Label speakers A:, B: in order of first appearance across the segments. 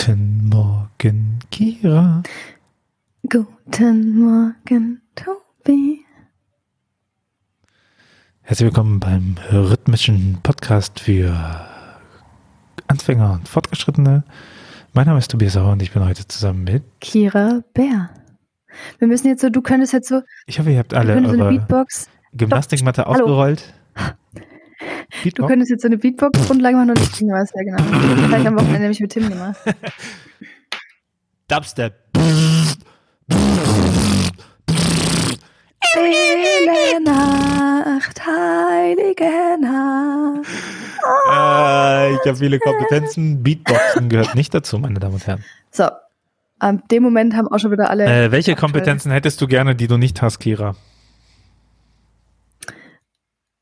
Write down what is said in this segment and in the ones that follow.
A: Guten Morgen, Kira.
B: Guten Morgen, Tobi.
A: Herzlich willkommen beim rhythmischen Podcast für Anfänger und Fortgeschrittene. Mein Name ist Tobias Sauer und ich bin heute zusammen mit
B: Kira Bär. Wir müssen jetzt so, du könntest jetzt so.
A: Ich hoffe, ihr habt alle
B: eure
A: so
B: Beatbox.
A: Gymnastikmatte ausgerollt.
B: Beatbox? Du könntest jetzt so eine Beatbox-Grundlage machen und ich singen was, ja genau. Das habe ich am Wochenende nämlich mit Tim gemacht.
A: Dubstep.
B: Stille Nacht, heilige Nacht.
A: Äh, ich habe viele Kompetenzen. Beatboxen gehört nicht dazu, meine Damen und Herren.
B: So, an dem Moment haben auch schon wieder alle.
A: Äh, welche Kompetenzen hättest du gerne, die du nicht hast, Kira?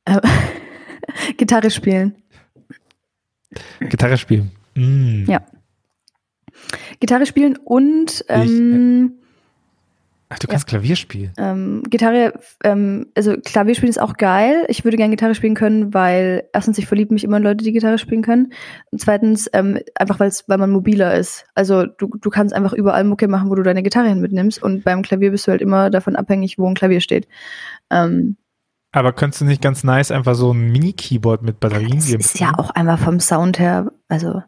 B: Äh, Gitarre spielen.
A: Gitarre spielen. Mm.
B: Ja. Gitarre spielen und ähm,
A: Ach, du kannst ja. Klavier spielen.
B: Ähm, Gitarre, ähm, also Klavier spielen ist auch geil. Ich würde gerne Gitarre spielen können, weil erstens, ich verliebe mich immer in Leute, die Gitarre spielen können. Und zweitens, ähm, einfach weil man mobiler ist. Also du, du kannst einfach überall Mucke machen, wo du deine Gitarre hin mitnimmst. Und beim Klavier bist du halt immer davon abhängig, wo ein Klavier steht. Ähm,
A: aber könntest du nicht ganz nice einfach so ein Mini-Keyboard mit Batterien
B: geben? Das ist ja auch einmal vom Sound her, also.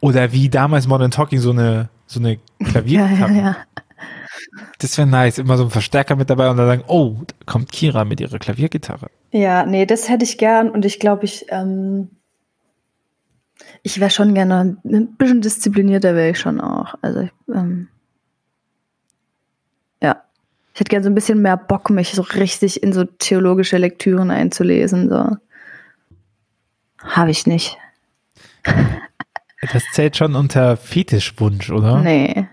A: Oder wie damals Modern Talking so eine, so eine Klaviergitarre.
B: ja, ja, ja.
A: Das wäre nice, immer so ein Verstärker mit dabei und dann sagen, oh, da kommt Kira mit ihrer Klaviergitarre.
B: Ja, nee, das hätte ich gern und ich glaube, ich, ähm, ich wäre schon gerne ein bisschen disziplinierter wäre ich schon auch. Also, ähm, ja. Ich hätte gerne so ein bisschen mehr Bock, mich so richtig in so theologische Lektüren einzulesen. So. Habe ich nicht.
A: Das zählt schon unter Fetischwunsch, oder?
B: Nee.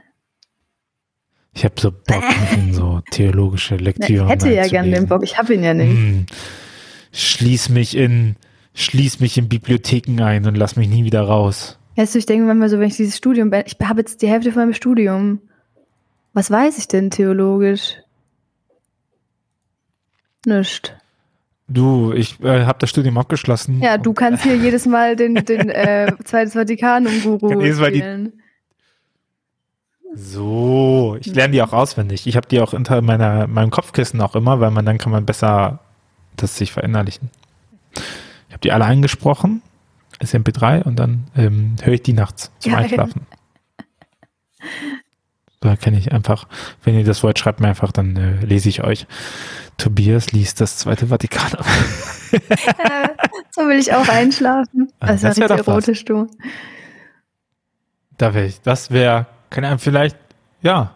A: Ich habe so Bock in so theologische Lektüren.
B: ich hätte ja gern den Bock, ich habe ihn ja nicht. Hm.
A: Schließ mich in, schließ mich in Bibliotheken ein und lass mich nie wieder raus.
B: Weißt du, ich denke manchmal so, wenn ich dieses Studium ich habe jetzt die Hälfte von meinem Studium. Was weiß ich denn theologisch? Nicht.
A: Du, ich äh, habe das Studium abgeschlossen.
B: Ja, du kannst hier jedes Mal den, den äh, Zweites Vatikanum-Guru spielen.
A: So, ich lerne die auch auswendig. Ich habe die auch unter meiner, meinem Kopfkissen auch immer, weil man dann kann man besser das sich verinnerlichen. Ich habe die alle eingesprochen, SMP3 und dann ähm, höre ich die nachts zum Geil. Einschlafen. Da kenne ich einfach, wenn ihr das Wort schreibt mir einfach, dann äh, lese ich euch. Tobias liest das Zweite Vatikan.
B: so will ich auch einschlafen.
A: Ah, das, das wäre erotisch, du. Da wäre ich, das wäre kann er vielleicht, ja.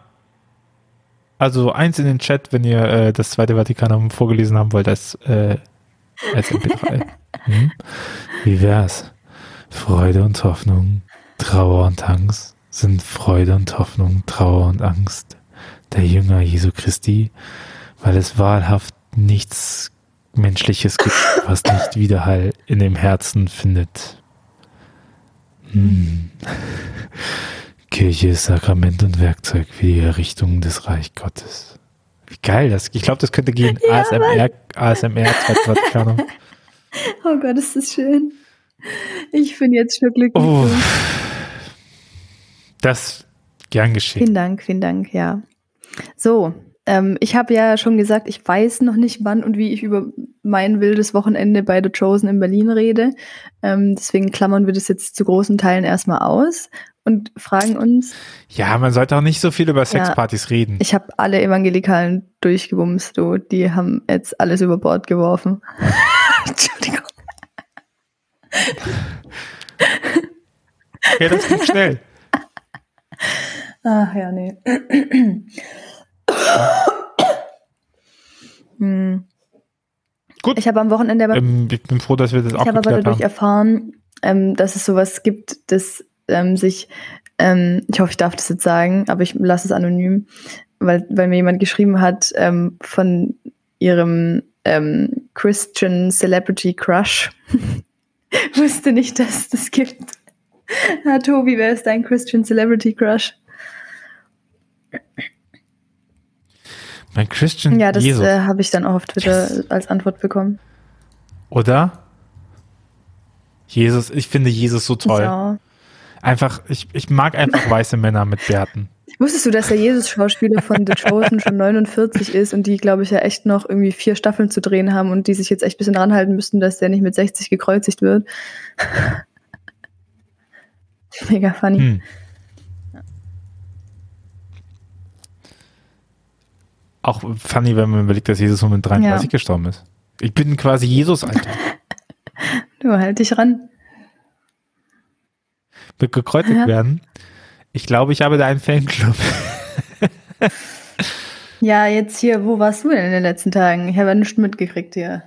A: Also eins in den Chat, wenn ihr äh, das Zweite Vatikanum vorgelesen haben wollt als, äh, als MP3. hm? Wie wär's? Freude und Hoffnung, Trauer und Angst sind Freude und Hoffnung, Trauer und Angst der Jünger Jesu Christi, weil es wahrhaft nichts Menschliches gibt, was nicht Widerhall in dem Herzen findet. Hm. Kirche ist Sakrament und Werkzeug für die Errichtung des Reich Gottes. Wie geil das. Ich glaube, das könnte gehen. Ja, ASMR, ASMR, Vatikanum.
B: Oh Gott, ist das schön. Ich bin jetzt schon glücklich. Oh,
A: das gern geschehen.
B: Vielen Dank, vielen Dank, ja. So, ähm, ich habe ja schon gesagt, ich weiß noch nicht, wann und wie ich über mein wildes Wochenende bei The Chosen in Berlin rede. Ähm, deswegen klammern wir das jetzt zu großen Teilen erstmal aus und fragen uns.
A: Ja, man sollte auch nicht so viel über Sexpartys ja, reden.
B: Ich habe alle Evangelikalen durchgewumst, du. Die haben jetzt alles über Bord geworfen. Entschuldigung.
A: Ja, das geht schnell.
B: Ach ja, nee. hm. Gut. Ich habe am Wochenende aber,
A: ähm, ich bin froh, dass wir das
B: auch Ich habe aber dadurch haben. erfahren, ähm, dass es sowas gibt, das ähm, sich, ähm, ich hoffe, ich darf das jetzt sagen, aber ich lasse es anonym, weil, weil mir jemand geschrieben hat ähm, von ihrem ähm, Christian Celebrity Crush. Wusste nicht, dass es das gibt. Na, Tobi, wer ist dein Christian Celebrity Crush?
A: Mein Christian
B: Ja, das äh, habe ich dann auch auf Twitter yes. als Antwort bekommen.
A: Oder? Jesus, ich finde Jesus so toll. Ja. Einfach, ich, ich mag einfach weiße Männer mit Bärten.
B: Wusstest du, dass der Jesus-Schauspieler von The Chosen schon 49 ist und die, glaube ich, ja echt noch irgendwie vier Staffeln zu drehen haben und die sich jetzt echt ein bisschen ranhalten müssten, dass der nicht mit 60 gekreuzigt wird? Mega funny. Hm.
A: Auch funny, wenn man überlegt, dass Jesus nur mit 33 ja. gestorben ist. Ich bin quasi Jesus, Alter.
B: du halt dich ran.
A: Wird gekreuzigt ja. werden. Ich glaube, ich habe da einen Fanclub.
B: ja, jetzt hier, wo warst du denn in den letzten Tagen? Ich habe ja nichts mitgekriegt hier.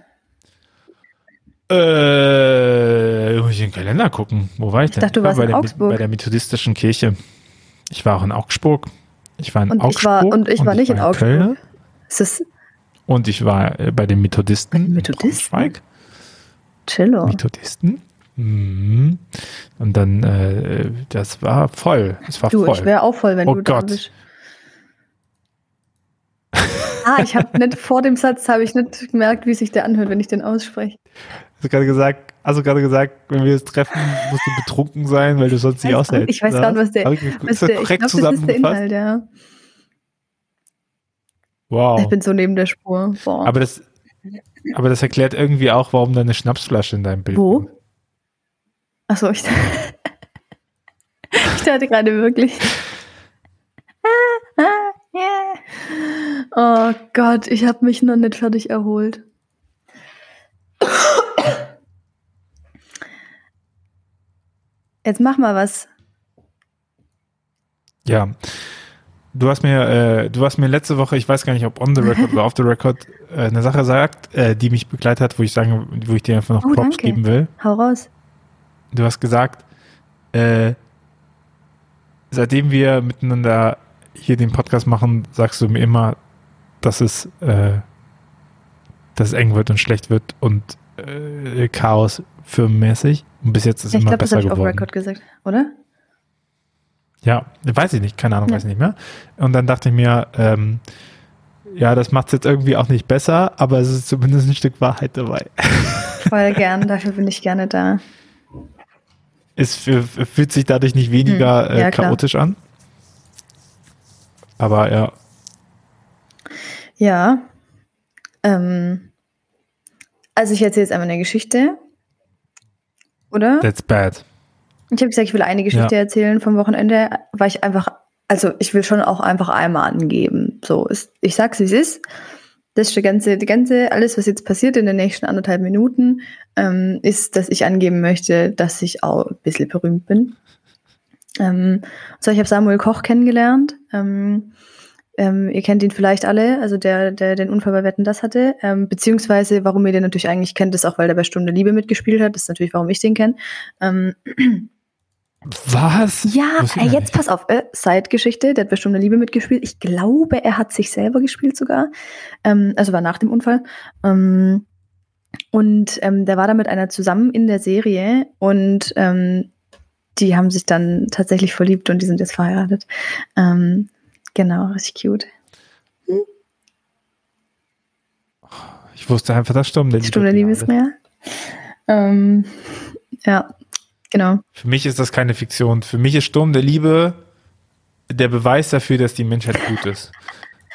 A: Äh, muss ich in den Kalender gucken. Wo war ich denn?
B: Ich dachte, du warst
A: war
B: in Augsburg.
A: Bei der methodistischen Kirche. Ich war auch in Augsburg. Ich war in
B: und
A: Augsburg.
B: Ich war, und ich war und nicht ich war in, Augsburg. Köln. Ist das
A: und ich war äh, bei den Methodisten.
B: Methodisten?
A: Chillo. Methodisten. Mhm. Und dann, äh, das war voll. Es war
B: du,
A: voll.
B: ich wäre auch voll, wenn
A: oh
B: du
A: Gott. bist.
B: Ah, ich habe nicht vor dem Satz habe ich nicht gemerkt, wie sich der anhört, wenn ich den ausspreche.
A: Hast du gerade gesagt, also gerade gesagt, wenn wir uns treffen, musst du betrunken sein, weil du sonst nicht aushältst.
B: Ich weiß gar nicht, was der, was der ich glaub, das ist der Inhalt, ja.
A: Wow.
B: Ich bin so neben der Spur.
A: Boah. Aber das, aber das erklärt irgendwie auch, warum da eine Schnapsflasche in deinem Bild
B: Wo? Achso, ich, ich dachte gerade wirklich. oh Gott, ich habe mich noch nicht fertig erholt. Jetzt mach mal was.
A: Ja. Du hast mir, äh, du hast mir letzte Woche, ich weiß gar nicht, ob on the record oder off the record, äh, eine Sache gesagt, äh, die mich begleitet hat, wo ich sagen, wo ich dir einfach noch
B: oh,
A: Props
B: danke.
A: geben will.
B: Hau raus.
A: Du hast gesagt, äh, seitdem wir miteinander hier den Podcast machen, sagst du mir immer, dass es, äh, dass es eng wird und schlecht wird und äh, Chaos firmenmäßig. Und bis jetzt ist es immer glaub, besser geworden. Ich glaube, das habe ich auf Record
B: gesagt, oder?
A: Ja, weiß ich nicht, keine Ahnung, ja. weiß ich nicht mehr. Und dann dachte ich mir, ähm, ja, das macht es jetzt irgendwie auch nicht besser, aber es ist zumindest ein Stück Wahrheit dabei.
B: Voll gern, dafür bin ich gerne da.
A: Es fühlt sich dadurch nicht weniger hm. ja, äh, chaotisch an. Aber ja.
B: Ja. Ähm, also ich erzähle jetzt einmal eine Geschichte. Oder?
A: That's bad.
B: Ich habe gesagt, ich will eine Geschichte ja. erzählen vom Wochenende, weil ich einfach, also ich will schon auch einfach einmal angeben. So, ist, ich sag's, wie es ist. Das ist die ganze, die ganze, alles, was jetzt passiert in den nächsten anderthalb Minuten, ähm, ist, dass ich angeben möchte, dass ich auch ein bisschen berühmt bin. Ähm, so, ich habe Samuel Koch kennengelernt. Ähm, ähm, ihr kennt ihn vielleicht alle, also der, der den Unfall bei Wetten das hatte. Ähm, beziehungsweise, warum ihr den natürlich eigentlich kennt, ist auch, weil der bei Stunde Liebe mitgespielt hat. Das ist natürlich, warum ich den kenne. Ähm,
A: was?
B: Ja, äh, jetzt pass auf, äh, Side-Geschichte, der hat bei Stunde Liebe mitgespielt. Ich glaube, er hat sich selber gespielt sogar. Ähm, also war nach dem Unfall. Ähm, und ähm, der war da mit einer zusammen in der Serie und ähm, die haben sich dann tatsächlich verliebt und die sind jetzt verheiratet. Ähm, genau, richtig cute. Hm?
A: Ich wusste einfach, dass Sturm der
B: Liebe Sturm der Liebe ist mehr. Ähm, ja, Genau.
A: Für mich ist das keine Fiktion. Für mich ist Sturm der Liebe der Beweis dafür, dass die Menschheit gut ist.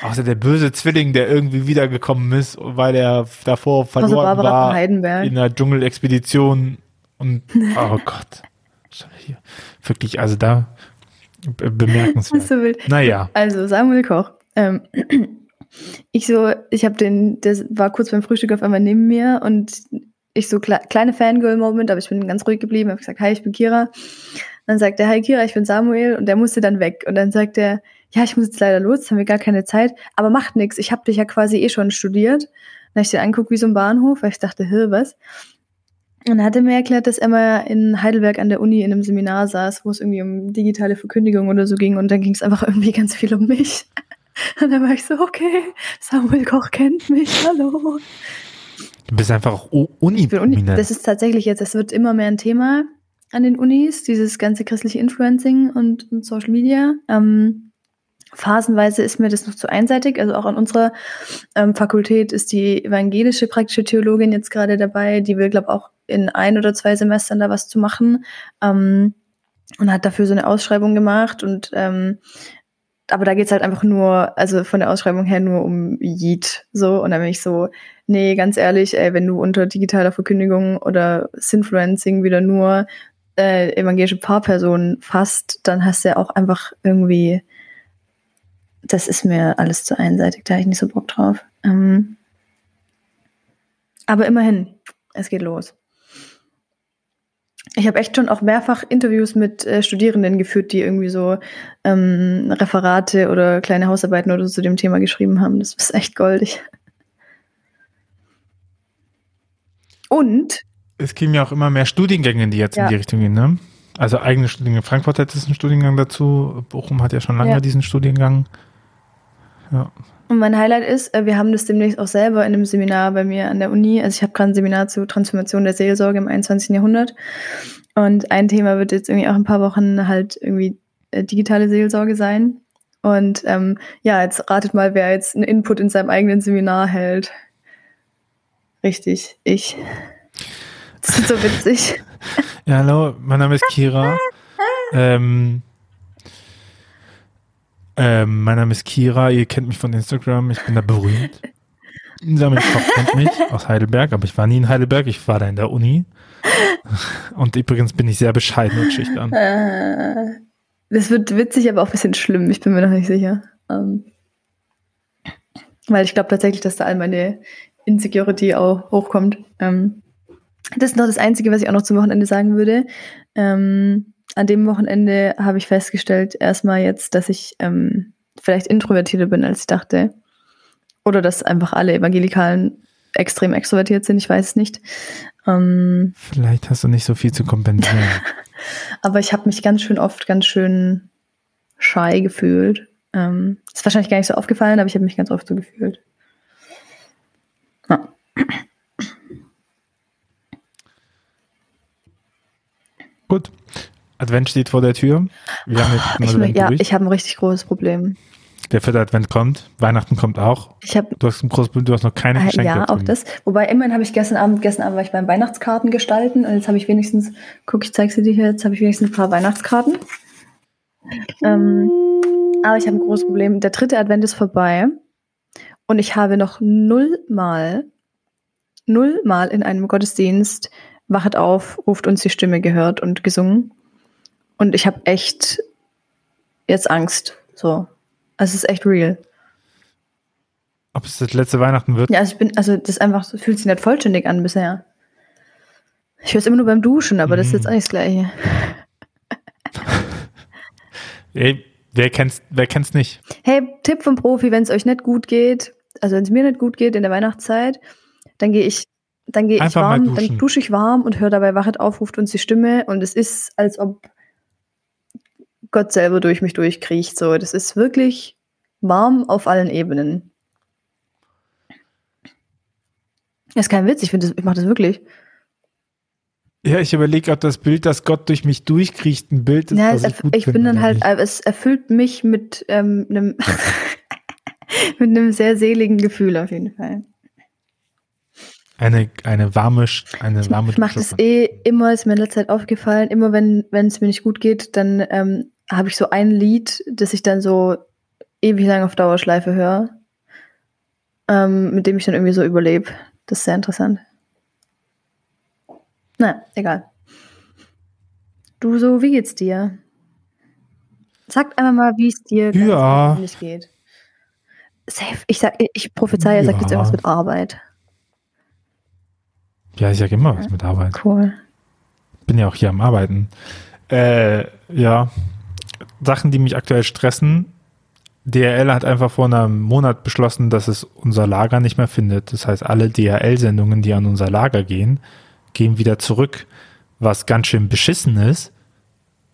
A: Außer der böse Zwilling, der irgendwie wiedergekommen ist, weil er davor verloren also war in einer Dschungelexpedition und oh Gott. Wirklich, also da bemerkenswert.
B: so wild.
A: Naja.
B: Also Samuel Koch. Ähm, ich so, ich habe den, der war kurz beim Frühstück auf einmal neben mir und ich so kle kleine Fangirl-Moment, aber ich bin ganz ruhig geblieben, habe gesagt, hi, ich bin Kira. Dann sagt er, hi Kira, ich bin Samuel und der musste dann weg. Und dann sagt er, ja, ich muss jetzt leider los, haben wir gar keine Zeit, aber macht nichts, ich habe dich ja quasi eh schon studiert. Dann habe ich den anguckt wie so ein Bahnhof, weil ich dachte, hä, was? Und dann hat er mir erklärt, dass er mal in Heidelberg an der Uni in einem Seminar saß, wo es irgendwie um digitale Verkündigung oder so ging und dann ging es einfach irgendwie ganz viel um mich. Und dann war ich so, okay, Samuel Koch kennt mich, hallo.
A: Du bist einfach auch uni
B: Uni Das ist tatsächlich jetzt, es wird immer mehr ein Thema an den Unis, dieses ganze christliche Influencing und, und Social Media. Ähm, phasenweise ist mir das noch zu einseitig. Also auch an unserer ähm, Fakultät ist die evangelische praktische Theologin jetzt gerade dabei. Die will, glaube ich, auch in ein oder zwei Semestern da was zu machen. Ähm, und hat dafür so eine Ausschreibung gemacht und ähm, aber da geht's halt einfach nur, also von der Ausschreibung her nur um Yeet, so. Und dann bin ich so, nee, ganz ehrlich, ey, wenn du unter digitaler Verkündigung oder Sinfluencing wieder nur äh, evangelische Paarpersonen fasst, dann hast du ja auch einfach irgendwie, das ist mir alles zu einseitig, da habe ich nicht so Bock drauf. Ähm, aber immerhin, es geht los. Ich habe echt schon auch mehrfach Interviews mit äh, Studierenden geführt, die irgendwie so ähm, Referate oder kleine Hausarbeiten oder so zu dem Thema geschrieben haben. Das ist echt goldig. Und
A: es gehen ja auch immer mehr Studiengänge, die jetzt ja. in die Richtung gehen, ne? Also eigene Studiengänge. Frankfurt hat jetzt einen Studiengang dazu. Bochum hat ja schon lange ja. diesen Studiengang.
B: Ja. Und mein Highlight ist, äh, wir haben das demnächst auch selber in einem Seminar bei mir an der Uni. Also ich habe gerade ein Seminar zur Transformation der Seelsorge im 21. Jahrhundert. Und ein Thema wird jetzt irgendwie auch ein paar Wochen halt irgendwie äh, digitale Seelsorge sein. Und ähm, ja, jetzt ratet mal, wer jetzt einen Input in seinem eigenen Seminar hält. Richtig, ich. Das ist so witzig.
A: Ja, hallo, mein Name ist Kira. ähm, ähm, mein Name ist Kira, ihr kennt mich von Instagram, ich bin da berühmt. Samuel Koch kennt mich aus Heidelberg, aber ich war nie in Heidelberg, ich war da in der Uni. Und übrigens bin ich sehr bescheiden und schüchtern. Äh,
B: das wird witzig, aber auch ein bisschen schlimm, ich bin mir noch nicht sicher. Ähm, weil ich glaube tatsächlich, dass da all meine Insecurity auch hochkommt. Ähm, das ist noch das Einzige, was ich auch noch zum Wochenende sagen würde. Ähm, an dem Wochenende habe ich festgestellt, erstmal jetzt, dass ich ähm, vielleicht introvertierter bin, als ich dachte. Oder dass einfach alle Evangelikalen extrem extrovertiert sind, ich weiß es nicht. Ähm,
A: vielleicht hast du nicht so viel zu kompensieren.
B: aber ich habe mich ganz schön oft ganz schön shy gefühlt. Ähm, ist wahrscheinlich gar nicht so aufgefallen, aber ich habe mich ganz oft so gefühlt. Ja.
A: Gut. Advent steht vor der Tür.
B: Wir haben jetzt ich, ja, durch. ich habe ein richtig großes Problem.
A: Der vierte Advent kommt, Weihnachten kommt auch.
B: Ich hab,
A: du, hast ein großes, du hast noch keine äh, Geschenke.
B: Ja, auch das. Wobei immerhin habe ich gestern Abend, gestern Abend war ich beim Weihnachtskarten gestalten und jetzt habe ich wenigstens, guck, ich zeige sie dir hier, jetzt habe ich wenigstens ein paar Weihnachtskarten. Ähm, aber ich habe ein großes Problem. Der dritte Advent ist vorbei und ich habe noch nullmal, nullmal in einem Gottesdienst Wachet auf, ruft uns die Stimme gehört und gesungen. Und ich habe echt jetzt Angst. So. Also es ist echt real.
A: Ob es das letzte Weihnachten wird?
B: Ja, also ich bin, also das einfach fühlt sich nicht vollständig an bisher. Ich höre es immer nur beim Duschen, aber mhm. das ist jetzt mhm. eigentlich das Gleiche.
A: Ey, wer kennt's, wer kennt's nicht?
B: Hey, Tipp vom Profi, wenn es euch nicht gut geht, also wenn es mir nicht gut geht in der Weihnachtszeit, dann gehe ich dann gehe ich warm, dann dusche ich warm und höre dabei Wachet auf, ruft uns die Stimme und es ist, als ob Gott selber durch mich durchkriecht. So, das ist wirklich warm auf allen Ebenen. Das ist kein Witz, ich, ich mache das wirklich.
A: Ja, ich überlege, ob das Bild, das Gott durch mich durchkriecht, ein Bild ist. Ja,
B: ich, ich bin dann halt, nicht. es erfüllt mich mit ähm, einem mit einem sehr seligen Gefühl auf jeden Fall.
A: Eine, eine warme, eine
B: ich
A: warme
B: Ich mache das eh immer, ist mir in letzter Zeit aufgefallen, immer wenn wenn es mir nicht gut geht, dann ähm, habe ich so ein Lied, das ich dann so ewig lang auf Dauerschleife höre, ähm, mit dem ich dann irgendwie so überlebe. Das ist sehr interessant. Na, egal. Du so, wie geht's dir? Sag einfach mal, wie es dir
A: ja.
B: geht. Safe. Ich sag, ich prophezei, er ja. sagt jetzt irgendwas mit Arbeit.
A: Ja, ich sage immer was mit Arbeit.
B: Cool.
A: Bin ja auch hier am Arbeiten. Äh, ja, Sachen, die mich aktuell stressen. DRL hat einfach vor einem Monat beschlossen, dass es unser Lager nicht mehr findet. Das heißt, alle DRL-Sendungen, die an unser Lager gehen, gehen wieder zurück, was ganz schön beschissen ist,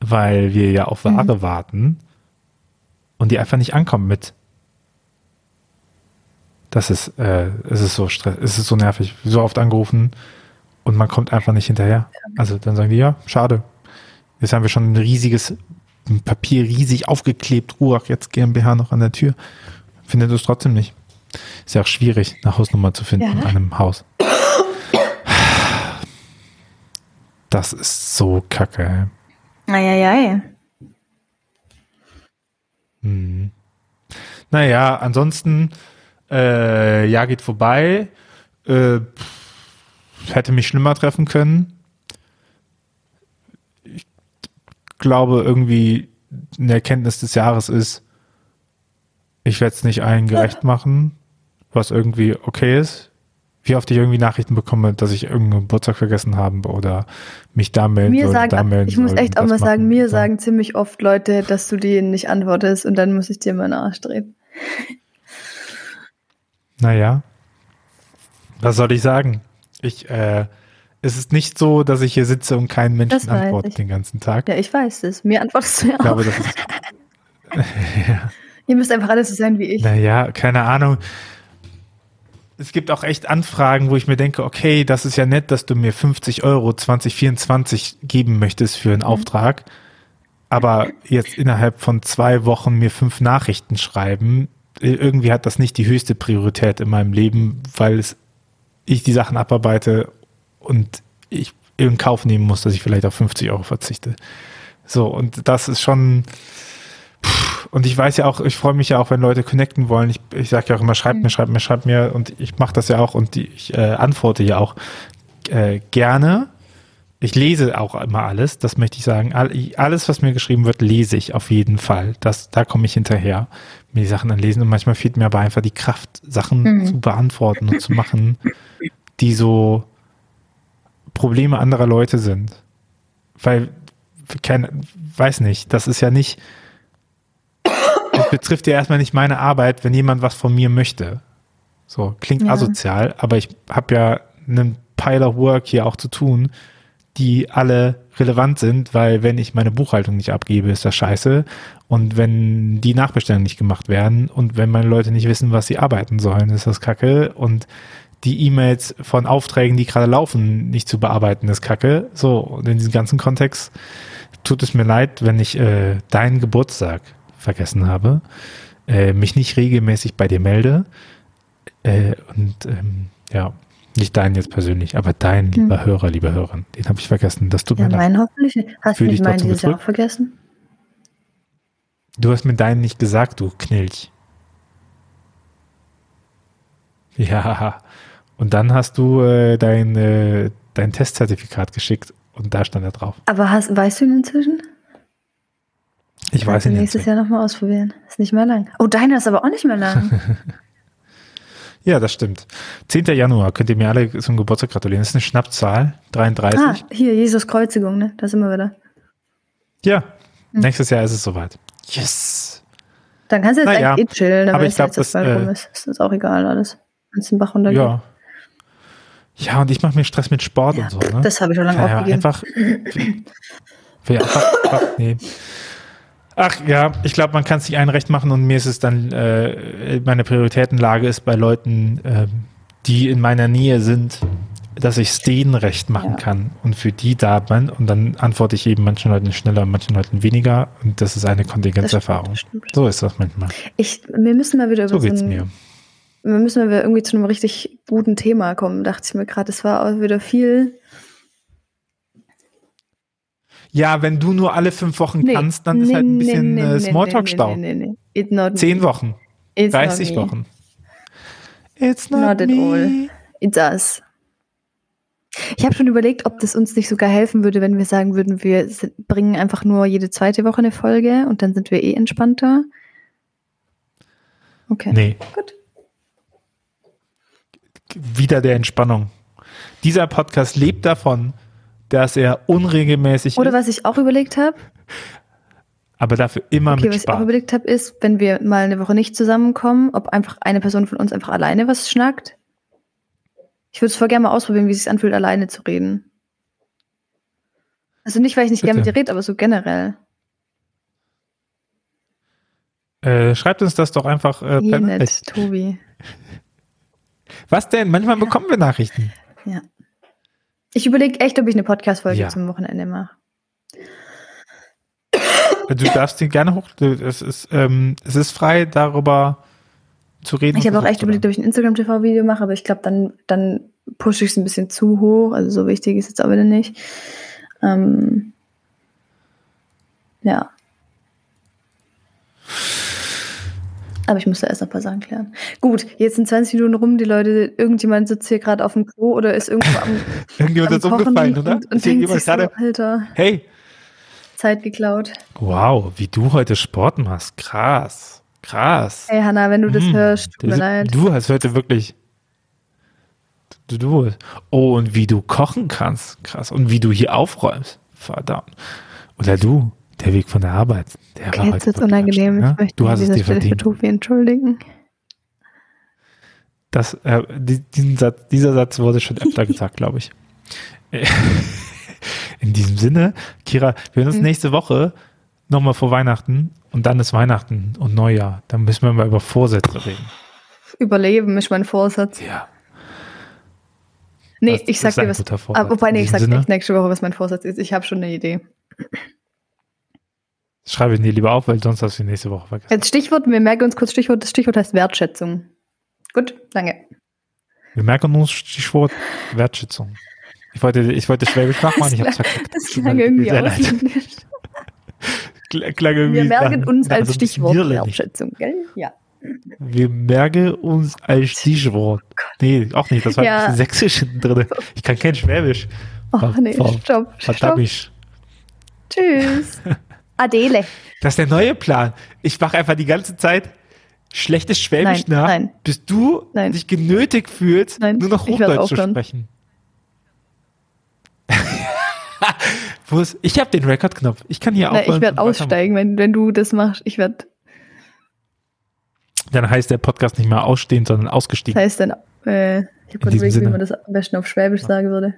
A: weil wir ja auf Ware mhm. warten und die einfach nicht ankommen mit das ist, äh, es ist so stress, es ist so nervig, so oft angerufen und man kommt einfach nicht hinterher. Also dann sagen die, ja, schade. Jetzt haben wir schon ein riesiges Papier riesig aufgeklebt, Ruach jetzt GmbH noch an der Tür. Findet es trotzdem nicht. Ist ja auch schwierig, eine Hausnummer zu finden ja. in einem Haus. Das ist so kacke.
B: Eieiei.
A: Hm. Naja, ansonsten, äh, ja, geht vorbei. Äh, hätte mich schlimmer treffen können. Ich glaube, irgendwie eine Erkenntnis des Jahres ist, ich werde es nicht allen gerecht machen, was irgendwie okay ist. Wie oft ich irgendwie Nachrichten bekomme, dass ich irgendeinen Geburtstag vergessen habe oder mich da melden
B: mir sagen,
A: da melden
B: Ich muss echt auch mal sagen,
A: machen.
B: mir sagen ziemlich oft Leute, dass du denen nicht antwortest und dann muss ich dir meinen Arsch drehen.
A: Naja, was soll ich sagen? Ich, äh, es ist nicht so, dass ich hier sitze und keinen Menschen antworte den ganzen Tag.
B: Ja, ich weiß es. Mir antwortest du ja
A: Ich glaube,
B: auch.
A: das ist,
B: Ihr müsst einfach alle so sein wie ich.
A: naja, keine Ahnung. Es gibt auch echt Anfragen, wo ich mir denke, okay, das ist ja nett, dass du mir 50 Euro 2024 geben möchtest für einen Auftrag. Aber jetzt innerhalb von zwei Wochen mir fünf Nachrichten schreiben, irgendwie hat das nicht die höchste Priorität in meinem Leben, weil es, ich die Sachen abarbeite und ich in Kauf nehmen muss, dass ich vielleicht auf 50 Euro verzichte. So, und das ist schon, pff, und ich weiß ja auch, ich freue mich ja auch, wenn Leute connecten wollen. Ich, ich sage ja auch immer, schreibt mir, schreibt mir, schreibt mir und ich mache das ja auch und die, ich äh, antworte ja auch äh, gerne. Ich lese auch immer alles, das möchte ich sagen. All, alles, was mir geschrieben wird, lese ich auf jeden Fall. Das, da komme ich hinterher, mir die Sachen anlesen. Und manchmal fehlt mir aber einfach die Kraft, Sachen
B: Mhm.
A: zu beantworten und zu machen, die so Probleme anderer Leute sind. Weil, kein, weiß nicht, das ist ja nicht, es betrifft ja erstmal nicht meine Arbeit, wenn jemand was von mir möchte. So, klingt
B: Ja.
A: asozial, aber ich habe ja einen Pile of Work hier auch zu tun, die alle relevant sind, weil wenn ich meine Buchhaltung nicht abgebe, ist das scheiße. Und wenn die Nachbestellungen nicht gemacht werden und wenn meine Leute nicht wissen, was sie arbeiten sollen, ist das kacke. Und die E-Mails von Aufträgen, die gerade laufen, nicht zu bearbeiten, ist kacke. So, und in diesem ganzen Kontext tut es mir leid, wenn ich äh, deinen Geburtstag vergessen habe, äh, mich nicht regelmäßig bei dir melde. Äh, und ähm, ja, nicht deinen jetzt persönlich, aber deinen, lieber Hörer, liebe Hörerin, den habe ich vergessen. Das tut
B: Ja,
A: mir leid.
B: meinen hoffentlich. Hast du nicht meinen dieses Jahr vergessen?
A: Du hast mir deinen nicht gesagt, du Knilch. Ja, und dann hast du äh, dein, äh, dein Testzertifikat geschickt und da stand er drauf.
B: Aber hast, weißt du ihn inzwischen?
A: Ich weiß
B: Kannst
A: ihn
B: nächstes. Jahr nochmal ausprobieren. Ist nicht mehr lang. Oh, deiner ist aber auch nicht mehr lang.
A: Ja, das stimmt. 10. Januar könnt ihr mir alle zum Geburtstag gratulieren. Das ist eine Schnappzahl, 33.
B: ah, hier, Jesus Kreuzigung, ne? Da sind wir wieder.
A: Ja,
B: Hm.
A: nächstes Jahr ist es soweit. Yes.
B: Dann kannst du jetzt
A: Naja,
B: eigentlich eh chillen,
A: aber ich
B: ich
A: glaub,
B: jetzt das bald rum
A: äh,
B: ist. Ist das auch egal alles. Es den Bach runtergeht.
A: Ja. Ja, und ich mache mir Stress mit Sport
B: Ja,
A: und so. Ne?
B: Das habe ich schon lange
A: ja,
B: aufgegeben.
A: einfach, will einfach, ach, nee. Ach ja, ich glaube, man kann es sich einrecht machen und mir ist es dann, äh, meine Prioritätenlage ist bei Leuten, ähm, die in meiner Nähe sind, dass ich es denen recht machen
B: Ja.
A: kann und für die da bin und dann antworte ich eben manchen Leuten schneller, manchen Leuten weniger und das ist eine Kontingenzerfahrung. So ist das manchmal.
B: Ich, wir müssen mal wieder über
A: So
B: so,
A: geht's
B: ein,
A: mir.
B: Wir müssen wieder irgendwie zu einem richtig guten Thema kommen, dachte ich mir gerade. Es war auch wieder viel.
A: Ja, wenn du nur alle fünf Wochen
B: Nee,
A: kannst, dann ist
B: nee,
A: halt ein bisschen
B: nee,
A: äh, Smalltalk-Stau.
B: Nee, nee, nee. It's not
A: Zehn. Wochen,
B: It's
A: 30
B: not me.
A: Wochen. It's not,
B: Not at
A: me.
B: all. It's us. Ich habe schon überlegt, ob das uns nicht sogar helfen würde, wenn wir sagen würden, wir bringen einfach nur jede zweite Woche eine Folge und dann sind wir eh entspannter. Okay.
A: Nee,
B: Gut.
A: Wieder der Entspannung. Dieser Podcast lebt davon, dass er unregelmäßig
B: Oder
A: ist,
B: was ich auch überlegt habe,
A: aber dafür immer
B: okay,
A: mit
B: was ich auch
A: Spaß.
B: überlegt habe, ist, wenn wir mal eine Woche nicht zusammenkommen, ob einfach eine Person von uns einfach alleine was schnackt. Ich würde es voll gerne mal ausprobieren, wie es sich anfühlt, alleine zu reden. Also nicht, weil ich nicht gerne mit dir rede, aber so generell.
A: Äh, schreibt uns das doch einfach äh, per.
B: Tobi.
A: Was denn? Manchmal bekommen wir Nachrichten.
B: Ja. Ich überlege echt, ob ich eine Podcast-Folge
A: Ja.
B: zum Wochenende mache.
A: Du darfst den gerne hoch. Es ist, ähm, es ist frei, darüber zu reden.
B: Ich habe auch echt überlegt, ob ich ein Instagram-TV-Video mache, aber ich glaube, dann, dann pushe ich es ein bisschen zu hoch. Also so wichtig ist jetzt auch wieder nicht. Ähm, Ja. Aber ich muss da erst noch ein paar Sachen klären. Gut, jetzt sind 20 Minuten rum, die Leute, irgendjemand sitzt hier gerade auf dem Klo oder ist irgendwo am.
A: Irgendjemand
B: am
A: ist umgefallen, oder?
B: Und, und
A: Ist
B: denkt sich so, Alter,
A: hey,
B: Zeit geklaut.
A: wow, wie du heute Sport machst. Krass. Krass.
B: Hey Hanna, wenn du das
A: Hm,
B: hörst, tut mir leid.
A: Du hast heute wirklich. Du, du. Oh, und wie du kochen kannst. Krass. Und wie du hier aufräumst. Verdammt. Oder du, der Weg von der Arbeit. Der
B: Okay,
A: war
B: jetzt wird's
A: wirklich
B: unangenehm.
A: anstrengend,
B: Ich
A: ne?
B: möchte
A: Du hast es dir verdient.
B: Tobi entschuldigen.
A: Das, äh, die, diesen Satz, dieser Satz wurde schon öfter gesagt, glaube ich. In diesem Sinne, Kira, wir hören uns
B: Mhm.
A: nächste Woche nochmal vor Weihnachten und dann ist Weihnachten und Neujahr. Dann müssen wir mal über Vorsätze reden.
B: Überleben ist mein Vorsatz.
A: Ja.
B: Nee,
A: Das-
B: ich sag
A: ist
B: dir was.
A: guter Vorsatz.
B: Ah, wobei, nee, ich sag
A: Sinne,
B: echt nächste Woche, was mein Vorsatz ist. Ich habe schon eine Idee.
A: Schreibe ihn dir lieber auf, weil sonst hast du ihn nächste Woche vergessen.
B: Jetzt Stichwort, wir merken uns kurz Stichwort. Das Stichwort heißt Wertschätzung. Gut, danke.
A: Wir merken uns Stichwort Wertschätzung. Ich wollte, ich wollte Schwäbisch nachmachen, ich hab's verkackt.
B: Das klang irgendwie ausländisch.
A: Kl- Klang irgendwie
B: Wir merken
A: nach-
B: uns als Stichwort. Wertschätzung, gell? Ja.
A: Wir merken uns als Stichwort. Nee, auch nicht. Das war
B: Ja.
A: ein bisschen sächsisch drin. Ich kann kein Schwäbisch.
B: Oh, nee, stopp,
A: Verdammt
B: stopp.
A: mich.
B: Tschüss. Adele.
A: Das ist der neue Plan. Ich mache einfach die ganze Zeit schlechtes Schwäbisch
B: Nein,
A: nach,
B: nein.
A: bis du
B: Nein.
A: dich genötigt fühlst,
B: Nein,
A: nur noch Hochdeutsch zu sprechen. Ich habe den Rekordknopf. Ich kann hier
B: Na,
A: aufhören
B: ich werde aussteigen, wenn, wenn du das machst. Ich werde,
A: Dann heißt der Podcast nicht mehr ausstehen, sondern
B: das
A: ausgestiegen.
B: heißt dann, äh, ich habe
A: diesem
B: überlegt, wie man das am besten auf Schwäbisch sagen würde.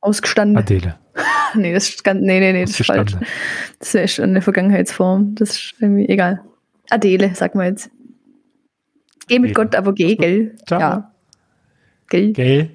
B: Ausgestanden.
A: Adele.
B: Nee, das ist ganz, nee, nee, nee, das ist falsch. Das wäre schon eine Vergangenheitsform. Das ist irgendwie egal. Adele, sag mal jetzt. Geh mit. Gott, aber geh, gell?
A: Ciao.
B: Ja. Gell?
A: Gell?